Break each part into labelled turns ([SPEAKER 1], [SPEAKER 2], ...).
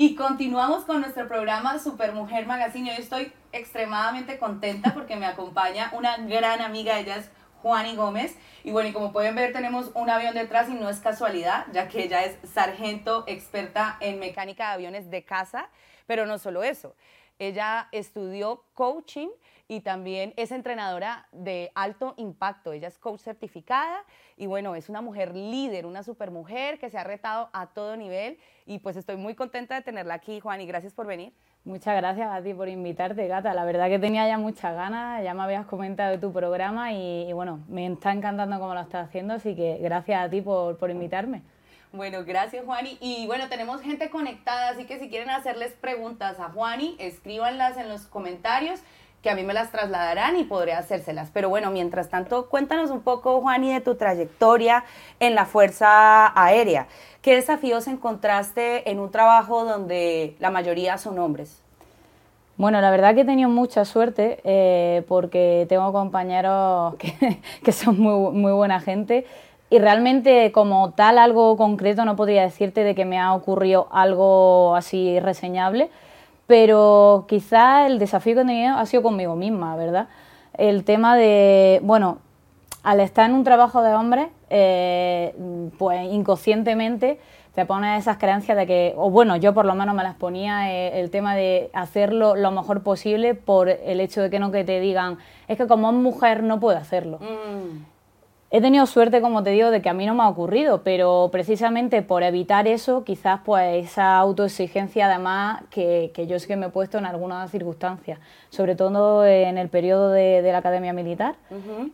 [SPEAKER 1] Y continuamos con nuestro programa Super Mujer Magazine. Hoy estoy extremadamente contenta porque me acompaña una gran amiga, ella es Juani Gómez. Y bueno, y como pueden ver, tenemos un avión detrás y no es casualidad, ya que ella es sargento experta en mecánica de aviones de casa. Pero no solo eso, ella estudió coaching y también es entrenadora de alto impacto. Ella es coach certificada y bueno, es una mujer líder, una supermujer que se ha retado a todo nivel y pues estoy muy contenta de tenerla aquí, Juan, y gracias por venir.
[SPEAKER 2] Muchas gracias a ti por invitarte, Gata. La verdad que tenía ya muchas ganas, ya me habías comentado de tu programa y, bueno, me está encantando cómo lo estás haciendo, así que gracias a ti por, por invitarme.
[SPEAKER 1] Bueno, gracias Juani. Y bueno, tenemos gente conectada, así que si quieren hacerles preguntas a Juani, escríbanlas en los comentarios que a mí me las trasladarán y podré hacérselas. Pero bueno, mientras tanto, cuéntanos un poco, Juani, de tu trayectoria en la Fuerza Aérea. ¿Qué desafíos encontraste en un trabajo donde la mayoría son hombres?
[SPEAKER 2] Bueno, la verdad que he tenido mucha suerte eh, porque tengo compañeros que, que son muy, muy buena gente y realmente como tal algo concreto no podría decirte de que me ha ocurrido algo así reseñable pero quizá el desafío que he tenido ha sido conmigo misma, ¿verdad? El tema de, bueno, al estar en un trabajo de hombre, eh, pues inconscientemente te pones esas creencias de que, o bueno, yo por lo menos me las ponía, eh, el tema de hacerlo lo mejor posible por el hecho de que no que te digan, es que como mujer no puede hacerlo. Mm. He tenido suerte, como te digo, de que a mí no me ha ocurrido, pero precisamente por evitar eso, quizás pues esa autoexigencia además que, que yo sí que me he puesto en algunas circunstancias, sobre todo en el periodo de, la Academia Militar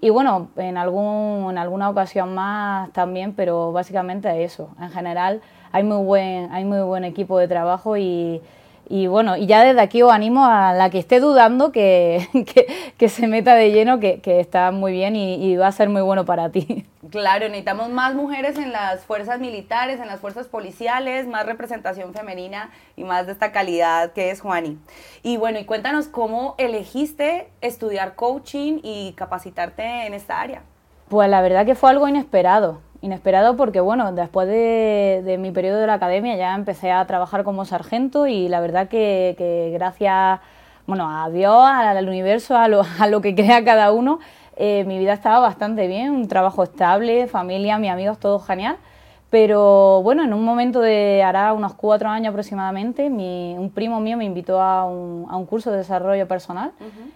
[SPEAKER 2] y bueno, en, algún, en alguna ocasión más también, pero básicamente eso. En general hay muy buen, hay muy buen equipo de trabajo y y bueno, y ya desde aquí os animo a la que esté dudando que, que, se meta de lleno, que, que está muy bien y, va a ser muy bueno para ti.
[SPEAKER 1] Claro, necesitamos más mujeres en las fuerzas militares, en las fuerzas policiales, más representación femenina y más de esta calidad que es Juani. Y bueno, y cuéntanos cómo elegiste estudiar coaching y capacitarte en esta área.
[SPEAKER 2] Pues la verdad que fue algo inesperado inesperado porque, bueno, después de, mi periodo de la academia ya empecé a trabajar como sargento y la verdad que, gracias, bueno, a Dios, al universo, a lo, a lo que crea cada uno, eh, mi vida estaba bastante bien, un trabajo estable, familia, mis amigos, todo genial. Pero bueno, en un momento de, hará unos cuatro años aproximadamente, un primo mío me invitó a un, a un curso de desarrollo personal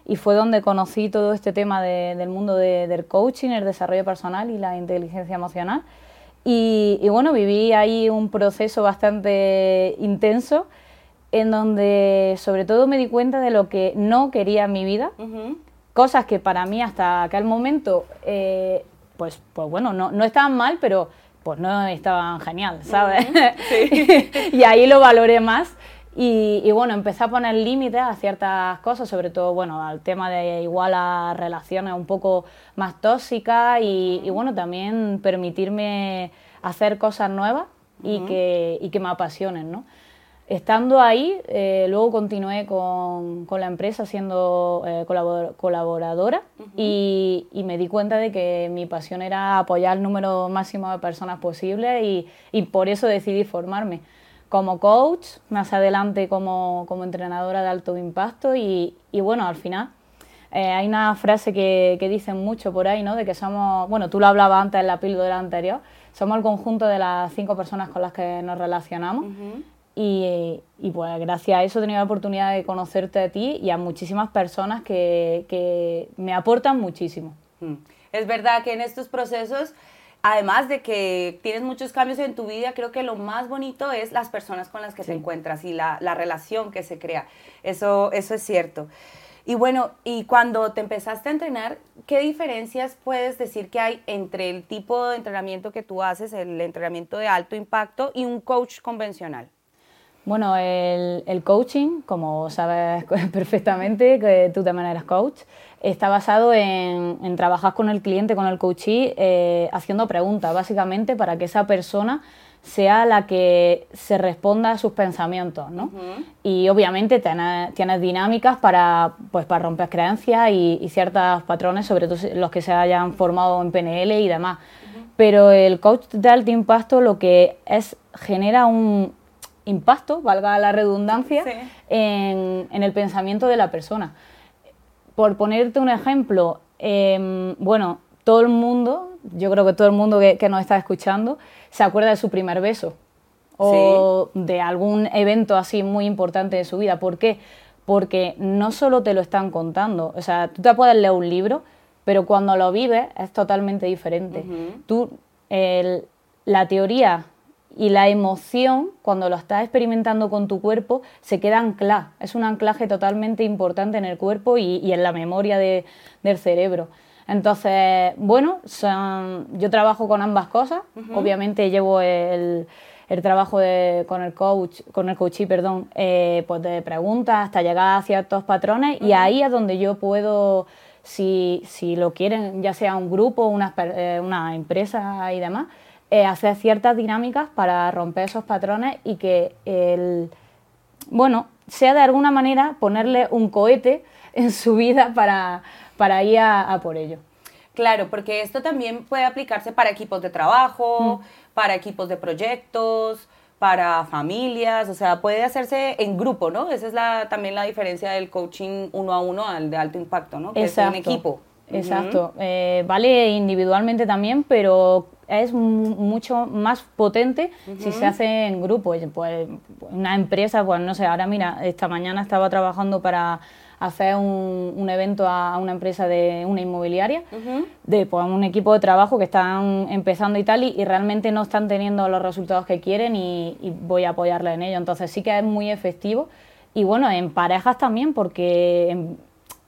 [SPEAKER 2] y fue donde conocí todo este tema del mundo del coaching, el desarrollo personal y la inteligencia emocional. Y, bueno, viví ahí un proceso bastante intenso en donde sobre todo me di cuenta de lo que no quería en mi vida, cosas que para mí hasta aquel momento, eh, pues, pues bueno, no, no estaban mal, pero pues no estaban genial, ¿sabes? y ahí lo valoré más. Y, bueno, empecé a poner límites a ciertas cosas, sobre todo, bueno, al tema de igual a relaciones un poco más tóxicas y, bueno, también permitirme hacer cosas nuevas y, que, y que me apasionen, ¿no? Estando ahí, eh, luego continué con, con, la empresa siendo eh, colaboradora y, y, me di cuenta de que mi pasión era apoyar el número máximo de personas posible y, y por eso decidí formarme como coach, más adelante como, como entrenadora de alto impacto y, y bueno, al final eh, hay una frase que, que, dicen mucho por ahí, ¿no? De que somos, bueno, tú lo hablabas antes en la píldora anterior, somos el conjunto de las cinco personas con las que nos relacionamos. Y, pues gracias a eso he tenido la oportunidad de conocerte a ti y a muchísimas personas que, me aportan muchísimo.
[SPEAKER 1] Mm. Es verdad que en estos procesos, además de que tienes muchos cambios en tu vida, creo que lo más bonito es las personas con las que te encuentras y la, relación que se crea. Eso, eso es cierto. Y bueno, y cuando te empezaste a entrenar, ¿qué diferencias puedes decir que hay entre el tipo de entrenamiento que tú haces, el entrenamiento de alto impacto, y un coach convencional?
[SPEAKER 2] Bueno, el, coaching, como sabes perfectamente, que tú también eres coach, está basado en, trabajar con el cliente, con el coachee, eh, haciendo preguntas, básicamente para que esa persona sea la que se responda a sus pensamientos, ¿no? Y obviamente tienes, dinámicas para, pues, para romper creencias y, ciertos patrones, sobre todo los que se hayan formado en PNL y demás. Pero el coach de alto impacto lo que es genera un, impacto, valga la redundancia, en, el pensamiento de la persona. Por ponerte un ejemplo, em, bueno, todo el mundo, yo creo que todo el mundo que, nos está escuchando, se acuerda de su primer beso o de algún evento así muy importante de su vida. ¿Por qué? Porque no solo te lo están contando, o sea, tú te puedes leer un libro, pero cuando lo vives es totalmente diferente. Tú, la teoría y la emoción, cuando lo estás experimentando con tu cuerpo, se queda anclada. Es un anclaje totalmente importante en el cuerpo y, en la memoria del cerebro. Entonces, bueno, yo trabajo con ambas cosas. Obviamente llevo el, trabajo con el coach, con el coachí, perdón, eh, pues de preguntas hasta llegar a ciertos patrones y ahí es donde yo puedo, si, lo quieren, ya sea un grupo, una, eh, una empresa y demás, eh, hacer ciertas dinámicas para romper esos patrones y que el, bueno, sea de alguna manera ponerle un cohete en su vida para, para ir a, por ello.
[SPEAKER 1] Claro, porque esto también puede aplicarse para equipos de trabajo, mm. para equipos de proyectos, para familias, o sea, puede hacerse en grupo, ¿no? Esa es la, también la diferencia del coaching uno a uno al de alto impacto, ¿no? Que es un equipo.
[SPEAKER 2] Exacto. Eh, vale individualmente también, pero es mucho más potente si se hace en grupo. Pues una empresa, pues no sé, ahora mira, esta mañana estaba trabajando para hacer un, evento a, una empresa de una inmobiliaria, de pues, un equipo de trabajo que están empezando y tal, y, realmente no están teniendo los resultados que quieren y, voy a apoyarla en ello. Entonces sí que es muy efectivo. Y bueno, en parejas también, porque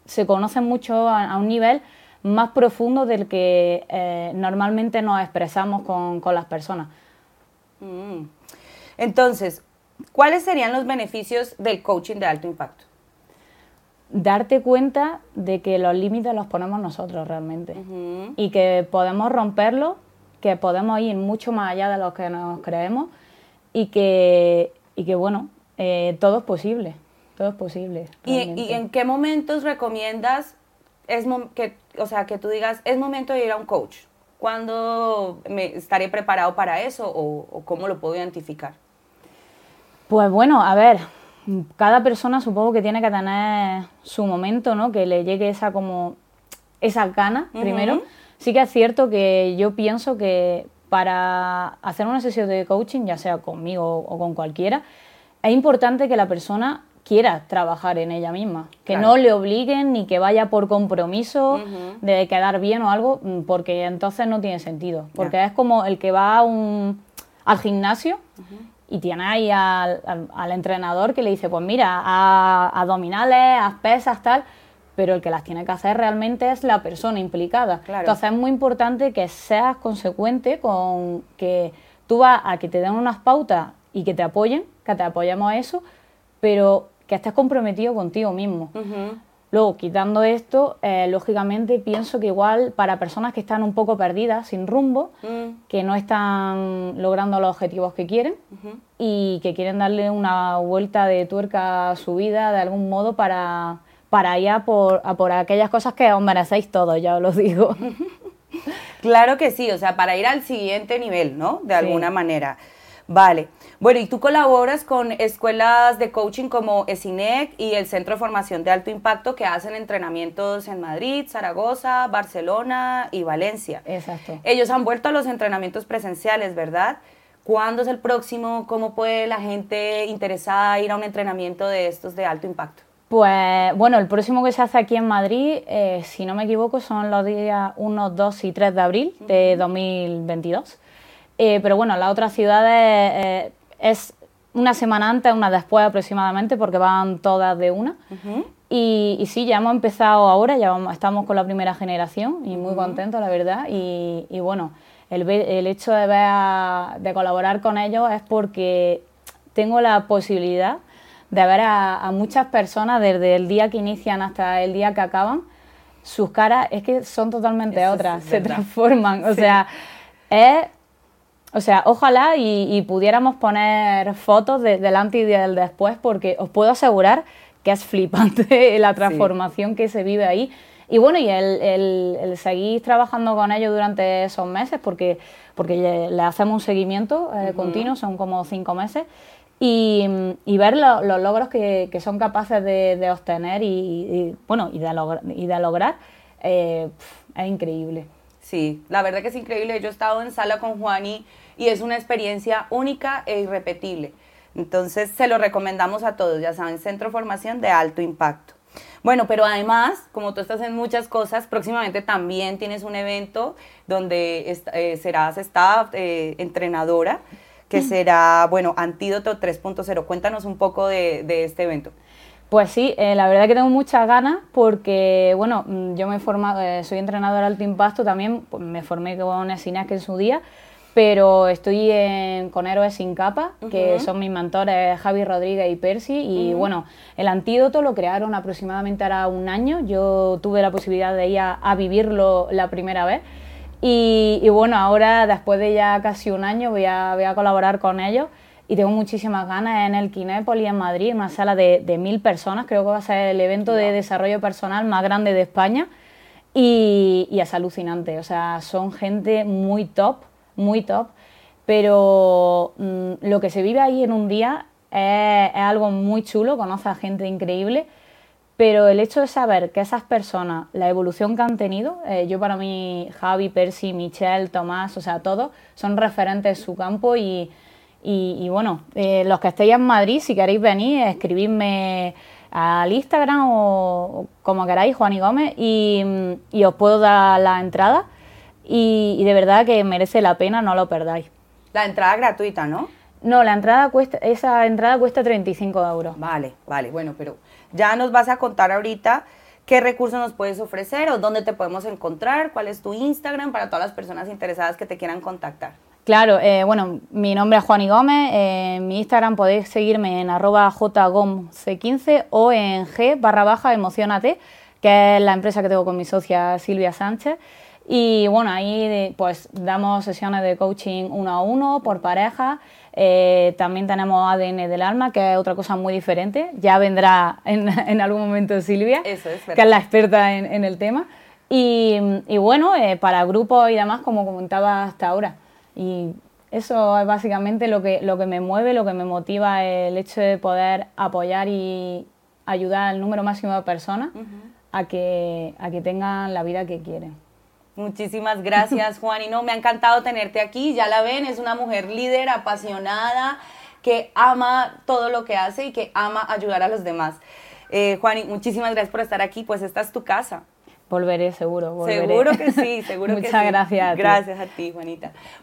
[SPEAKER 2] se conocen mucho a un nivel más profundo del que eh, normalmente nos expresamos con, las personas.
[SPEAKER 1] Mm. Entonces, ¿cuáles serían los beneficios del coaching de alto impacto?
[SPEAKER 2] Darte cuenta de que los límites los ponemos nosotros realmente y que podemos romperlos, que podemos ir mucho más allá de lo que nos creemos y que, y que bueno, eh, todo es posible, todo es posible.
[SPEAKER 1] ¿Y, en qué momentos recomiendas es que o sea, que tú digas, es momento de ir a un coach. ¿Cuándo me estaré preparado para eso o, cómo lo puedo identificar?
[SPEAKER 2] Pues bueno, a ver, cada persona supongo que tiene que tener su momento, ¿no? Que le llegue esa como esa gana primero. Sí que es cierto que yo pienso que para hacer una sesión de coaching, ya sea conmigo o con cualquiera, es importante que la persona quiera trabajar en ella misma, que no le obliguen ni que vaya por compromiso de quedar bien o algo, mm, porque entonces no tiene sentido, porque es como el que va un, al gimnasio y tiene ahí al, entrenador que le dice, pues mira, a abdominales, haz pesas, tal, pero el que las tiene que hacer realmente es la persona implicada. Entonces es muy importante que seas consecuente con que tú vas a que te den unas pautas y que te apoyen, que te apoyemos a eso, pero que estés comprometido contigo mismo. Luego, quitando esto, eh, lógicamente pienso que igual para personas que están un poco perdidas, sin rumbo, mm. que no están logrando los objetivos que quieren y que quieren darle una vuelta de tuerca a su vida de algún modo para, para ir a por, por aquellas cosas que os merecéis todos, ya os lo digo.
[SPEAKER 1] claro que sí, o sea, para ir al siguiente nivel, ¿no? De alguna manera. Vale. Bueno, y tú colaboras con escuelas de coaching como ESINEC y el Centro de Formación de Alto Impacto que hacen entrenamientos en Madrid, Zaragoza, Barcelona y Valencia.
[SPEAKER 2] Exacto.
[SPEAKER 1] Ellos han vuelto a los entrenamientos presenciales, ¿verdad? ¿Cuándo es el próximo? ¿Cómo puede la gente interesada ir a un entrenamiento de estos de alto impacto?
[SPEAKER 2] Pues bueno, el próximo que se hace aquí en Madrid, eh, si no me equivoco, son los días 1, 2 y 3 de abril de 2022. Eh, pero bueno, las otras ciudades eh, es una semana antes, una después aproximadamente, porque van todas de una. y, sí, ya hemos empezado ahora, ya estamos con la primera generación y muy contentos, la verdad. Y, bueno, el, el, hecho de, ver de colaborar con ellos es porque tengo la posibilidad de ver a, muchas personas desde el día que inician hasta el día que acaban, sus caras es que son totalmente otras, se transforman. O sea, es o sea, ojalá y, pudiéramos poner fotos de, del antes y del después, porque os puedo asegurar que es flipante la transformación que se vive ahí. Y bueno, y el, seguir trabajando con ellos durante esos meses, porque, porque le hacemos un seguimiento eh, continuo, son como cinco meses, y, ver los logros que, son capaces de, obtener y, bueno, y de, y de lograr eh, es increíble.
[SPEAKER 1] Sí, la verdad que es increíble. Yo he estado en sala con Juani y es una experiencia única e irrepetible. Entonces se lo recomendamos a todos, ya saben, Centro Formación de Alto Impacto. Bueno, pero además, como tú estás en muchas cosas, próximamente también tienes un evento donde eh, serás staff, eh, entrenadora, que será, bueno, Antídoto 3.0. Cuéntanos un poco de, este evento.
[SPEAKER 2] Pues sí, eh, la verdad que tengo muchas ganas porque, bueno, mm, yo me he formado, soy entrenadora alto impacto también, pues me formé con que en su día, pero estoy con Héroes sin capa, que son mis mentores Javi Rodríguez y Percy, y bueno, el antídoto lo crearon aproximadamente ahora un año, yo tuve la posibilidad de ir a, vivirlo la primera vez, y, bueno, ahora después de ya casi un año voy a, voy a colaborar con ellos, y tengo muchísimas ganas en el Kinépoli en Madrid, una sala de, mil personas, creo que va a ser el evento de desarrollo personal más grande de España, y, y es alucinante, o sea, son gente muy top, muy top, pero mm, lo que se vive ahí en un día es, algo muy chulo, conoce a gente increíble, pero el hecho de saber que esas personas, la evolución que han tenido, eh, yo para mí, Javi, Percy, Michelle, Tomás, o sea, todos son referentes en su campo y, bueno, eh, los que estéis en Madrid, si queréis venir, escribidme al Instagram o, como queráis, Juan y Gómez, y, y os puedo dar la entrada y, de verdad que merece la pena, no lo perdáis.
[SPEAKER 1] La entrada gratuita, ¿no?
[SPEAKER 2] No, la entrada cuesta, esa entrada cuesta 35 euros.
[SPEAKER 1] Vale, vale, bueno, pero ya nos vas a contar ahorita qué recursos nos puedes ofrecer o dónde te podemos encontrar, cuál es tu Instagram para todas las personas interesadas que te quieran contactar.
[SPEAKER 2] Claro, eh, bueno, mi nombre es Juan y Gómez, eh, en mi Instagram podéis seguirme en arroba jgomc15 o en g barra baja emocionate, que es la empresa que tengo con mi socia Silvia Sánchez. Y bueno, ahí pues damos sesiones de coaching uno a uno, por pareja. Eh, también tenemos ADN del alma, que es otra cosa muy diferente. Ya vendrá en, en algún momento Silvia, que es la experta en, el tema. Y, y bueno, para grupos y demás, como comentaba hasta ahora. Y eso es básicamente lo que, lo que me mueve, lo que me motiva, el hecho de poder apoyar y ayudar al número máximo de personas a, que, a que tengan la vida que quieren.
[SPEAKER 1] Muchísimas gracias, Juan. Y no, me ha encantado tenerte aquí. Ya la ven, es una mujer líder, apasionada, que ama todo lo que hace y que ama ayudar a los demás. Eh, Juan, muchísimas gracias por estar aquí. Pues esta es tu casa.
[SPEAKER 2] Volveré, seguro.
[SPEAKER 1] Seguro que sí, seguro que sí.
[SPEAKER 2] Muchas gracias.
[SPEAKER 1] gracias a ti, Juanita.